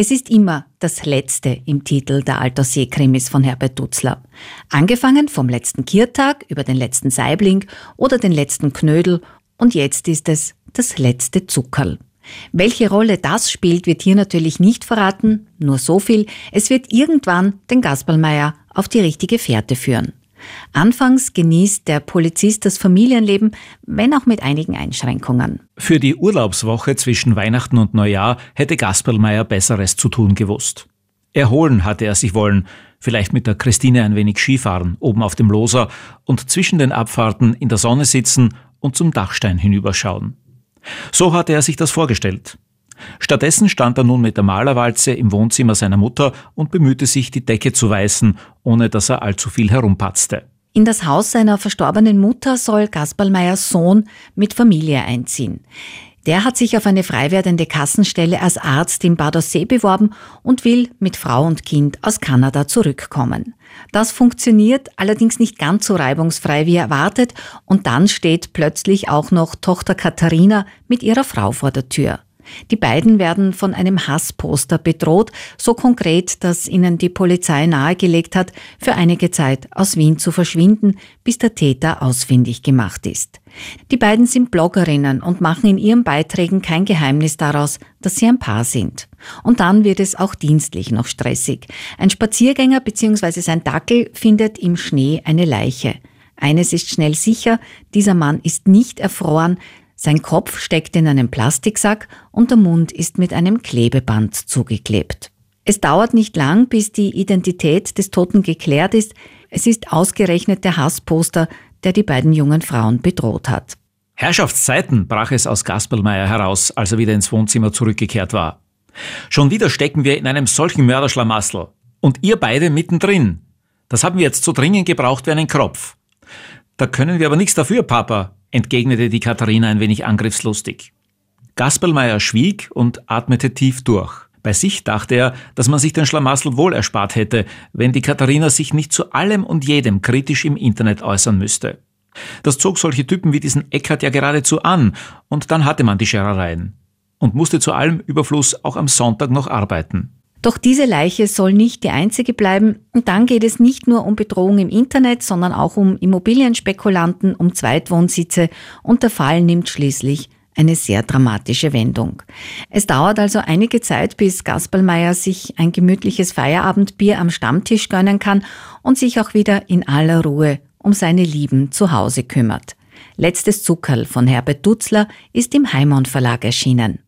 Es ist immer das Letzte im Titel der Alter See-Krimis von Herbert Dutzler. Angefangen vom letzten Kirtag über den letzten Saibling oder den letzten Knödel und jetzt ist es das letzte Zuckerl. Welche Rolle das spielt, wird hier natürlich nicht verraten, nur so viel, es wird irgendwann den Gasperlmeier auf die richtige Fährte führen. Anfangs genießt der Polizist das Familienleben, wenn auch mit einigen Einschränkungen. Für die Urlaubswoche zwischen Weihnachten und Neujahr hätte Gasperlmeier Besseres zu tun gewusst. Erholen hatte er sich wollen, vielleicht mit der Christine ein wenig Skifahren, oben auf dem Loser und zwischen den Abfahrten in der Sonne sitzen und zum Dachstein hinüberschauen. So hatte er sich das vorgestellt. Stattdessen stand er nun mit der Malerwalze im Wohnzimmer seiner Mutter und bemühte sich, die Decke zu weißen, ohne dass er allzu viel herumpatzte. In das Haus seiner verstorbenen Mutter soll Gasperlmeyers Sohn mit Familie einziehen. Der hat sich auf eine frei werdende Kassenstelle als Arzt in Bad Aussee beworben und will mit Frau und Kind aus Kanada zurückkommen. Das funktioniert allerdings nicht ganz so reibungsfrei wie erwartet und dann steht plötzlich auch noch Tochter Katharina mit ihrer Frau vor der Tür. Die beiden werden von einem Hassposter bedroht, so konkret, dass ihnen die Polizei nahegelegt hat, für einige Zeit aus Wien zu verschwinden, bis der Täter ausfindig gemacht ist. Die beiden sind Bloggerinnen und machen in ihren Beiträgen kein Geheimnis daraus, dass sie ein Paar sind. Und dann wird es auch dienstlich noch stressig. Ein Spaziergänger bzw. sein Dackel findet im Schnee eine Leiche. Eines ist schnell sicher, dieser Mann ist nicht erfroren, sein Kopf steckt in einem Plastiksack und der Mund ist mit einem Klebeband zugeklebt. Es dauert nicht lang, bis die Identität des Toten geklärt ist. Es ist ausgerechnet der Hassposter, der die beiden jungen Frauen bedroht hat. Herrschaftszeiten brach es aus Gasperlmeier heraus, als er wieder ins Wohnzimmer zurückgekehrt war. Schon wieder stecken wir in einem solchen Mörderschlamassel. Und ihr beide mittendrin. Das haben wir jetzt so dringend gebraucht wie einen Kropf. Da können wir aber nichts dafür, Papa, entgegnete die Katharina ein wenig angriffslustig. Gasperlmeier schwieg und atmete tief durch. Bei sich dachte er, dass man sich den Schlamassel wohl erspart hätte, wenn die Katharina sich nicht zu allem und jedem kritisch im Internet äußern müsste. Das zog solche Typen wie diesen Eckert ja geradezu an, und dann hatte man die Scherereien. Und musste zu allem Überfluss auch am Sonntag noch arbeiten. Doch diese Leiche soll nicht die einzige bleiben. Und dann geht es nicht nur um Bedrohung im Internet, sondern auch um Immobilienspekulanten, um Zweitwohnsitze und der Fall nimmt schließlich eine sehr dramatische Wendung. Es dauert also einige Zeit, bis Gasperlmeier sich ein gemütliches Feierabendbier am Stammtisch gönnen kann und sich auch wieder in aller Ruhe um seine Lieben zu Hause kümmert. Letztes Zuckerl von Herbert Dutzler ist im Heimon Verlag erschienen.